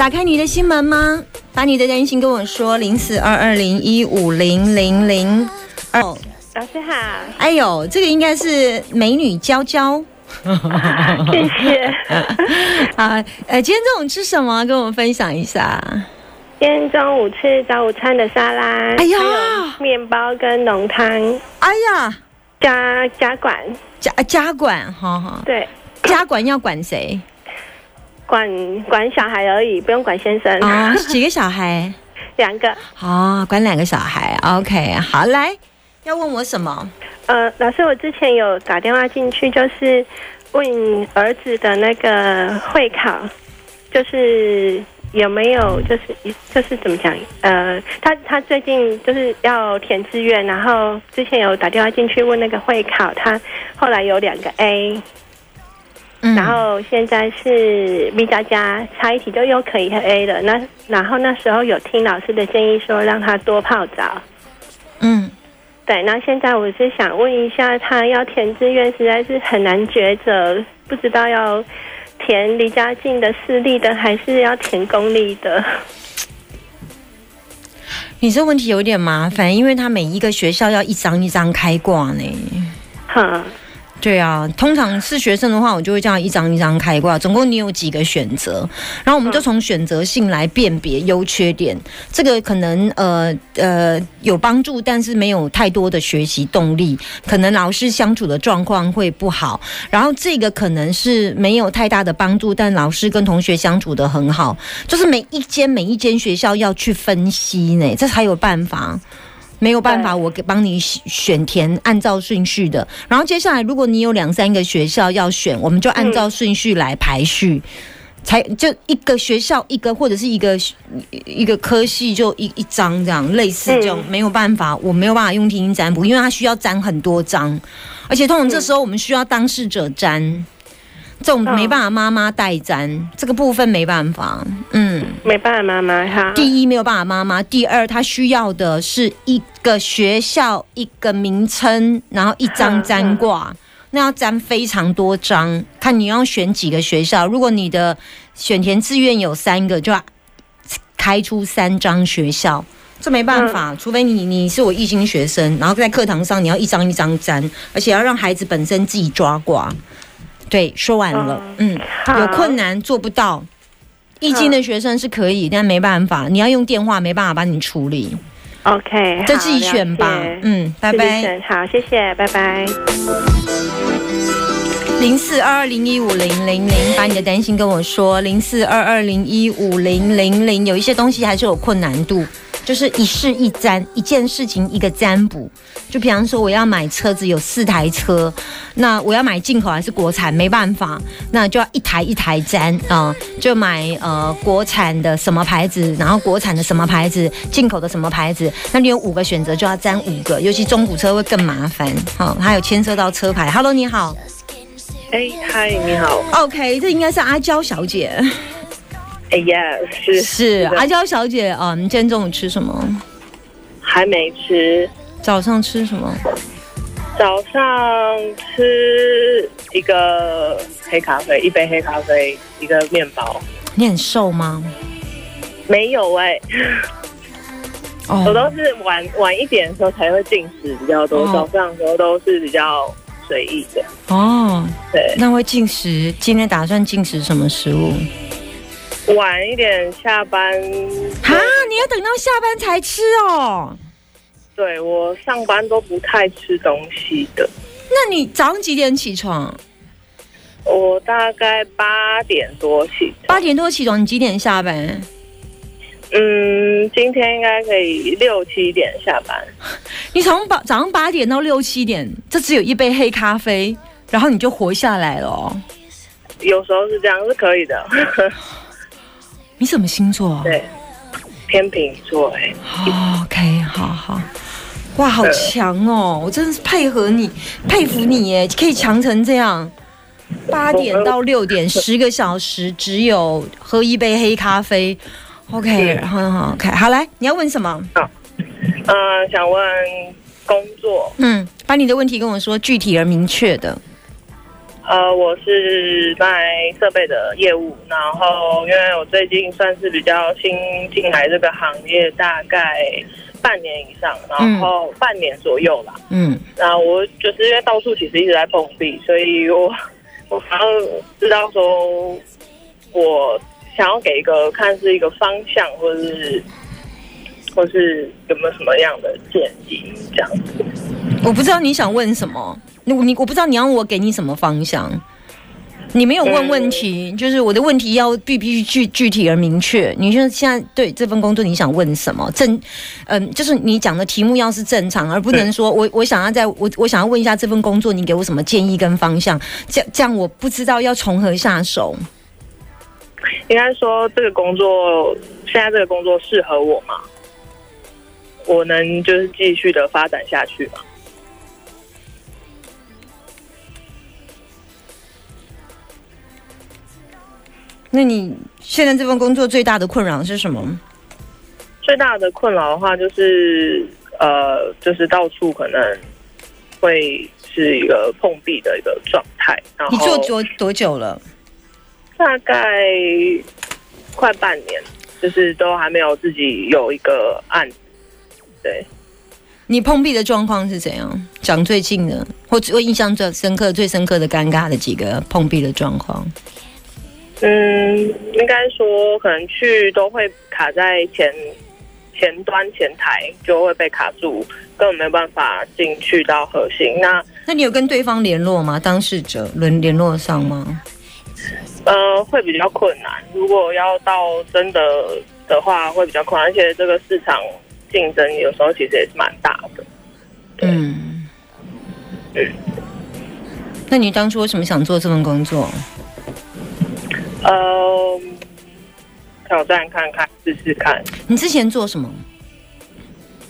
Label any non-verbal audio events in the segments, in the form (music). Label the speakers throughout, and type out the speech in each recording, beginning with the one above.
Speaker 1: 打开你的心门吗？把你的担心跟我说，零四二二零一五零零零二。
Speaker 2: 老师好，
Speaker 1: 哎呦，这个应该是美女娇娇。(laughs)
Speaker 2: 谢谢。(laughs)
Speaker 1: 啊，呃，今天中午吃什么？跟我们分享一下。
Speaker 2: 今天中午吃早午餐的沙拉，
Speaker 1: 哎呀
Speaker 2: 面包跟浓汤
Speaker 1: 哎呀，
Speaker 2: 加加管，
Speaker 1: 家家管，哈哈，
Speaker 2: 对，
Speaker 1: 家管要管谁
Speaker 2: 管管小孩而已，不用管先生。
Speaker 1: 啊？(laughs) 几个小孩？
Speaker 2: 两个。
Speaker 1: 哦，管两个小孩。OK，好，来，要问我什么？
Speaker 2: 呃，老师，我之前有打电话进去，就是问儿子的那个会考，就是有没有，就是就是怎么讲？呃，他他最近就是要填志愿，然后之前有打电话进去问那个会考，他后来有两个 A，
Speaker 1: 嗯
Speaker 2: 然后现在是 B 加加，差一题就又可以 A 了。那然后那时候有听老师的建议说让他多泡澡。
Speaker 1: 嗯，
Speaker 2: 对，那现在我是想问一下，他要填志愿实在是很难抉择，不知道要填离家近的私立的，还是要填公立的。
Speaker 1: 你这问题有点麻烦，因为他每一个学校要一张一张开挂呢。
Speaker 2: 哈，
Speaker 1: 对啊，通常是学生的话，我就会这样一张一张开挂。总共你有几个选择，然后我们就从选择性来辨别优缺点。这个可能呃呃有帮助，但是没有太多的学习动力，可能老师相处的状况会不好。然后这个可能是没有太大的帮助，但老师跟同学相处的很好。就是每一间每一间学校要去分析呢，这才有办法。没有办法，我给帮你选选填按照顺序的。然后接下来，如果你有两三个学校要选，我们就按照顺序来排序。才就一个学校一个或者是一个一个科系就一一张这样，类似这种、没有办法，我没有办法用听音占卜，因为它需要占很多张，而且通常这时候我们需要当事者占，这种没办法妈妈代占，这个部分没办法，嗯。
Speaker 2: 没办法，妈妈哈。
Speaker 1: 第一没有办法妈妈，第二他需要的是一个学校一个名称，然后一张占卦，那要占非常多张，看你要选几个学校。如果你的选填志愿有三个，就要开出三张学校。这没办法，除非你你是我一星学生，然后在课堂上你要一张一张粘，而且要让孩子本身自己抓卦。对，说完了，嗯，
Speaker 2: 好
Speaker 1: 有困难做不到。易经的学生是可以，但没办法，你要用电话没办法帮你处理
Speaker 2: ，OK，
Speaker 1: 就自己
Speaker 2: 好
Speaker 1: 选吧。嗯，拜拜。
Speaker 2: 好，谢谢，拜拜。
Speaker 1: 零四二二零一五零零零，把你的担心跟我说。零四二二零一五零零零，有一些东西还是有困难度，就是一事一占，一件事情一个占卜。就比方说，我要买车子，有四台车，那我要买进口还是国产？没办法，那就要一台一台占啊、就买呃国产的什么牌子，然后国产的什么牌子，进口的什么牌子。那你有五个选择，就要占五个，尤其中古车会更麻烦。好、还有牵涉到车牌。Hello，你好。
Speaker 3: 哎，嗨，你好。
Speaker 1: OK，这应该是阿娇小姐，
Speaker 3: 哎呀，是
Speaker 1: 是阿娇小姐啊。你今天中午吃什么？
Speaker 3: 还没吃，
Speaker 1: 早上吃什么？
Speaker 3: 早上吃一个黑咖啡，一杯黑咖啡，一个面包。
Speaker 1: 你很瘦吗？
Speaker 3: 没有哎、我
Speaker 1: 哦，
Speaker 3: 都是晚晚一点的时候才会进食比较多，
Speaker 1: 哦
Speaker 3: 早上的时候都是比较随意的。
Speaker 1: 哦，
Speaker 3: 对，
Speaker 1: 那会进食。今天打算进食什么食物？
Speaker 3: 晚一点下班。
Speaker 1: 哈，你要等到下班才吃哦。
Speaker 3: 对我上班都不太吃东西的，
Speaker 1: 那你早上几点起床？
Speaker 3: 我大概八点多起床。
Speaker 1: 八点多起床，你几点下班？
Speaker 3: 嗯，今天应该可以六七点下班。(laughs)
Speaker 1: 你从八早上八点到六七点，这只有一杯黑咖啡，然后你就活下来了哦。
Speaker 3: 有时候是这样，是可以的。(laughs)
Speaker 1: 你什么星座？
Speaker 3: 对，天秤座
Speaker 1: OK，好好。哇，好强哦！我真的是配合你，佩服你耶，可以强成这样。八点到六点，十个小时，只有喝一杯黑咖啡。OK，
Speaker 3: 嗯
Speaker 1: 好好 OK，好来，你要问什么？
Speaker 3: 嗯、想问工作，
Speaker 1: 嗯，把你的问题跟我说，具体而明确的。
Speaker 3: 呃，我是卖设备的业务，然后因为我最近算是比较新进来这个行业，大概半年以上，然后半年左右啦。
Speaker 1: 嗯，
Speaker 3: 那我就是因为到处其实一直在碰壁，所以我 (laughs) 我想要知道说，我想要给一个看是一个方向，或者是或是有没有什么样的建议这样子。
Speaker 1: 我不知道你想问什么，你你我不知道你要我给你什么方向。你没有问问题，就是我的问题要必必须具具体而明确。你说现在对这份工作你想问什么？正，嗯，就是你讲的题目要是正常，而不能说我我想要在我我想要问一下这份工作，你给我什么建议跟方向？这样这样我不知道要从何下手。
Speaker 3: 应该说这个工作现在这个工作适合我吗？我能就是继续的发展下去吗？
Speaker 1: 那你现在这份工作最大的困扰是什么？
Speaker 3: 最大的困扰的话，就是呃，就是到处可能会是一个碰壁的一个状态。然后
Speaker 1: 你做多多久了？
Speaker 3: 大概快半年，就是都还没有自己有一个案子。对，
Speaker 1: 你碰壁的状况是怎样？讲最近的，或者我印象最深刻、最深刻的尴尬的几个碰壁的状况。
Speaker 3: 嗯，应该说可能去都会卡在前前端前台，就会被卡住，根本没有办法进去到核心。那
Speaker 1: 那你有跟对方联络吗？当事者联联络上吗？
Speaker 3: 呃，会比较困难。如果要到真的的话，会比较困难，而且这个市场竞争有时候其实也是蛮大的。对
Speaker 1: 嗯。那你当初为什么想做这份工作？
Speaker 3: 呃，挑战看看，试试看。
Speaker 1: 你之前做什么？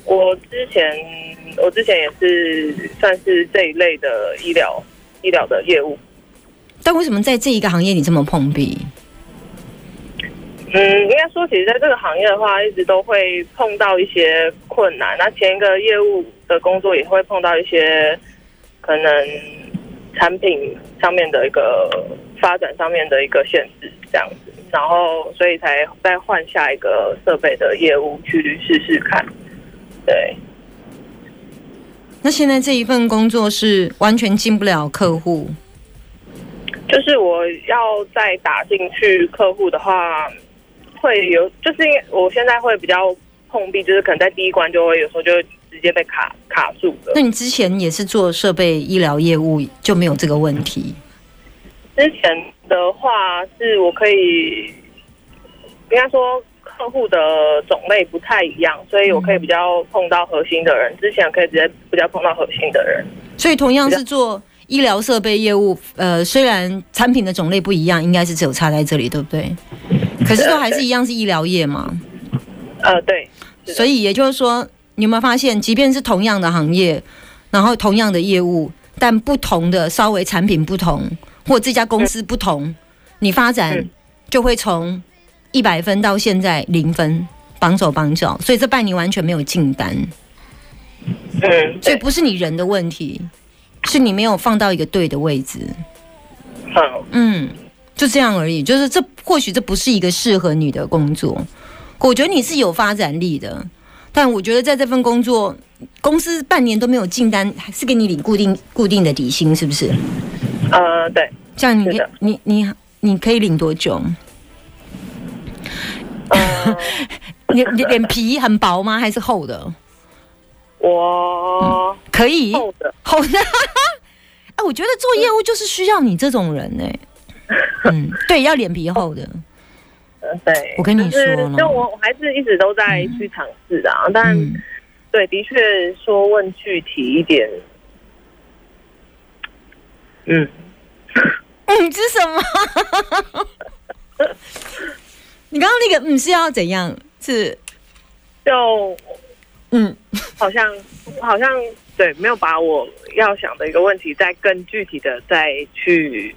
Speaker 3: 我之前我之前也是算是这一类的医疗医疗的业务。
Speaker 1: 但为什么在这一个行业你这么碰壁？
Speaker 3: 嗯，应该说，其实在这个行业的话，一直都会碰到一些困难。那前一个业务的工作也会碰到一些可能产品上面的一个发展上面的一个限制，这样子。然后，所以才再换下一个设备的业务去试试看。对，
Speaker 1: 那现在这一份工作是完全进不了客户，
Speaker 3: 就是我要再打进去客户的话，会有，就是因为我现在会比较碰壁，就是可能在第一关就会有时候就直接被卡卡住了。
Speaker 1: 那你之前也是做设备医疗业务，就没有这个问题？
Speaker 3: 之前的话是我可以，应该说客户的种类不太一样，所以我可以比较碰到核心的人。之前可以直接比较碰到核心的人。
Speaker 1: 所以同样是做医疗设备业务，呃，虽然产品的种类不一样，应该是只有差在这里，对不对？可是都还是一样是医疗业嘛，
Speaker 3: 呃，对，
Speaker 1: 所以也就是说，你有没有发现，即便是同样的行业，然后同样的业务，但不同的稍微产品不同，或这家公司不同，你发展
Speaker 3: 嗯
Speaker 1: 就会从一百分到现在零分，绑手绑脚，所以这半年完全没有进单。
Speaker 3: 嗯，
Speaker 1: 所以，不是你人的问题，是你没有放到一个对的位置。
Speaker 3: 嗯，
Speaker 1: 嗯，就这样而已。就是这或许这不是一个适合你的工作，我觉得你是有发展力的，但我觉得在这份工作，公司半年都没有进单，还是给你领固定固定的底薪，是不是？
Speaker 3: 呃，对，
Speaker 1: 这样你你你你可以领多久？
Speaker 3: 呃，(laughs)
Speaker 1: 你你脸皮很薄吗？还是厚的？
Speaker 3: 我
Speaker 1: 可以
Speaker 3: 厚的，
Speaker 1: 厚的。哎，我觉得做业务就是需要你这种人呢、嗯，(laughs) 对，要脸皮厚的。
Speaker 3: 呃对，
Speaker 1: 我跟你说了
Speaker 3: 就我我还是一直都在去尝试的啊，但
Speaker 1: 嗯，
Speaker 3: 对，的确说问具体一点，嗯，(laughs)
Speaker 1: 嗯是什么？(laughs) 你刚刚那个嗯是要怎样？是
Speaker 3: 就
Speaker 1: 嗯
Speaker 3: 好像好像对，没有把我要想的一个问题再更具体的再去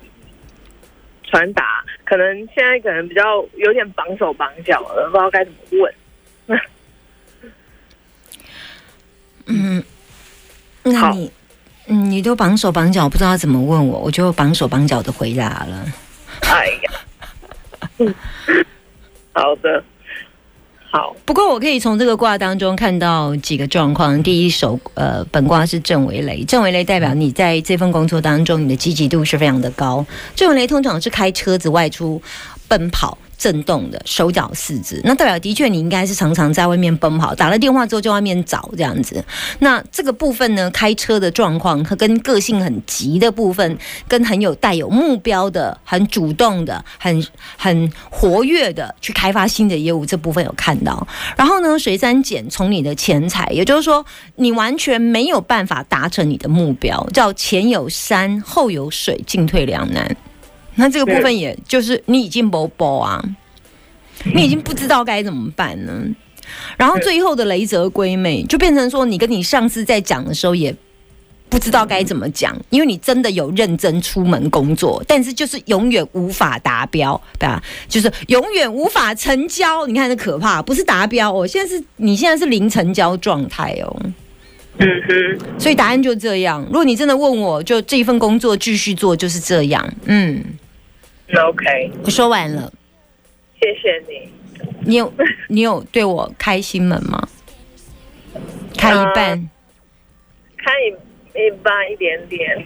Speaker 3: 传达，可能现在可能比较有点绑手绑脚了，不知道该怎么问。(laughs)
Speaker 1: 嗯，那
Speaker 3: 好
Speaker 1: 你嗯你都绑手绑脚，不知道怎么问我，我就绑手绑脚的回答了。
Speaker 3: 哎呀，嗯 (laughs) 好的，好，
Speaker 1: 不过我可以从这个卦当中看到几个状况。第一手，呃，本卦是正为雷，正为雷代表你在这份工作当中，你的积极度是非常的高。正为雷通常是开车子外出奔跑。震动的手脚四肢，那代表的确你应该是常常在外面奔跑，打了电话之后就外面找这样子。那这个部分呢，开车的状况和跟个性很急的部分，跟很有带有目标的、很主动的、很很活跃的去开发新的业务，这部分有看到。然后呢，水三减从你的钱财，也就是说你完全没有办法达成你的目标，叫前有山后有水，进退两难。那这个部分也就是你已经不保啊，你已经不知道该怎么办呢。然后最后的雷泽归妹，就变成说你跟你上司在讲的时候也不知道该怎么讲，因为你真的有认真出门工作，但是就是永远无法达标，对吧？就是永远无法成交。你看这可怕，不是达标哦，现在是你现在是零成交状态哦。
Speaker 3: 嗯哼，
Speaker 1: 所以答案就这样。如果你真的问我，就这一份工作继续做就是这样。嗯，
Speaker 3: 那 OK，
Speaker 1: 我说完了。
Speaker 3: 谢谢你。
Speaker 1: 你有你有对我开心门吗？开一半。
Speaker 3: 开一一半一点点。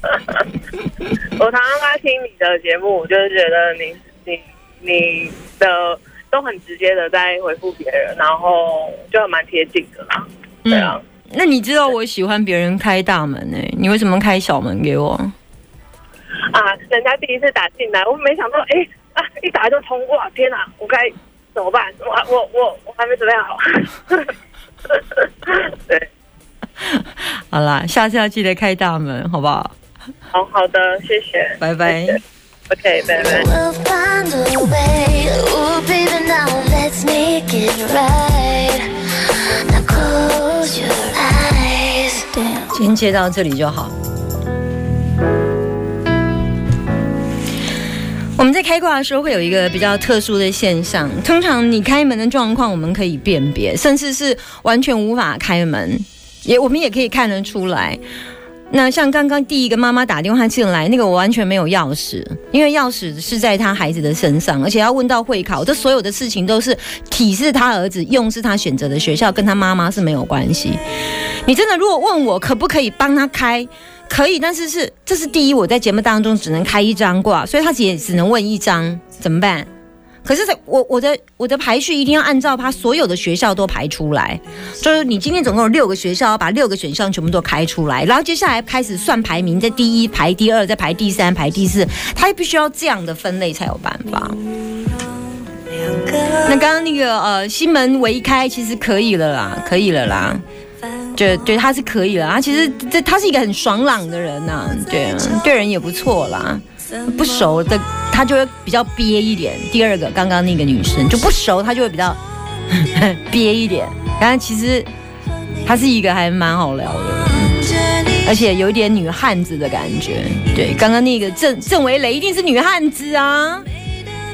Speaker 3: (laughs) 我常常在听你的节目，我就是觉得你你你的都很直接的在回复别人，然后就蛮贴近的啦。对啊，
Speaker 1: 那你知道我喜欢别人开大门呢、你为什么开小门给我？
Speaker 3: 啊，人家第一次打进来，我没想到，哎啊，一打就通，过，天哪，我该怎么办？我我我我还没准备好。(laughs) 对，
Speaker 1: 好啦，下次要记得开大门，好不好？
Speaker 3: 好好的，谢谢，
Speaker 1: 拜拜
Speaker 3: OK，拜拜。
Speaker 4: We'll find a way. Ooh, baby, now let's make it right. Close your eyes. Damn.
Speaker 1: 今天接到这里就好。我们在开挂的时候会有一个比较特殊的现象，通常你开门的状况我们可以辨别，甚至是完全无法开门，也我们也可以看得出来。那像刚刚第一个妈妈打电话进来，那个我完全没有钥匙，因为钥匙是在他孩子的身上，而且要问到会考，这所有的事情都是体是他儿子，用是他选择的学校，跟他妈妈是没有关系。你真的如果问我可不可以帮他开，可以，但是是这是第一，我在节目当中只能开一张卦，所以他也只能问一张，怎么办？可是在我我的我的排序一定要按照他所有的学校都排出来，就是你今天总共有六个学校，把六个选项全部都开出来，然后接下来开始算排名，在第一排第二，再排第三排第四，他必须要这样的分类才有办法。那刚刚那个呃西门围开其实可以了啦，可以了啦。对对，他是可以了。他其实这他是一个很爽朗的人呐、对，对人也不错啦。不熟的他就会比较憋一点。第二个，刚刚那个女生就不熟，她就会比较 (laughs) 憋一点。然后其实她是一个还蛮好聊的，而且有一点女汉子的感觉。对，刚刚那个郑郑维雷一定是女汉子啊！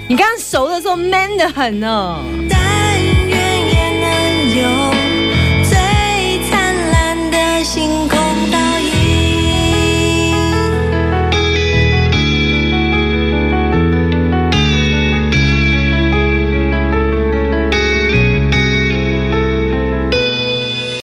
Speaker 1: 你刚刚熟的时候 man 的很呢。
Speaker 4: 但愿也能有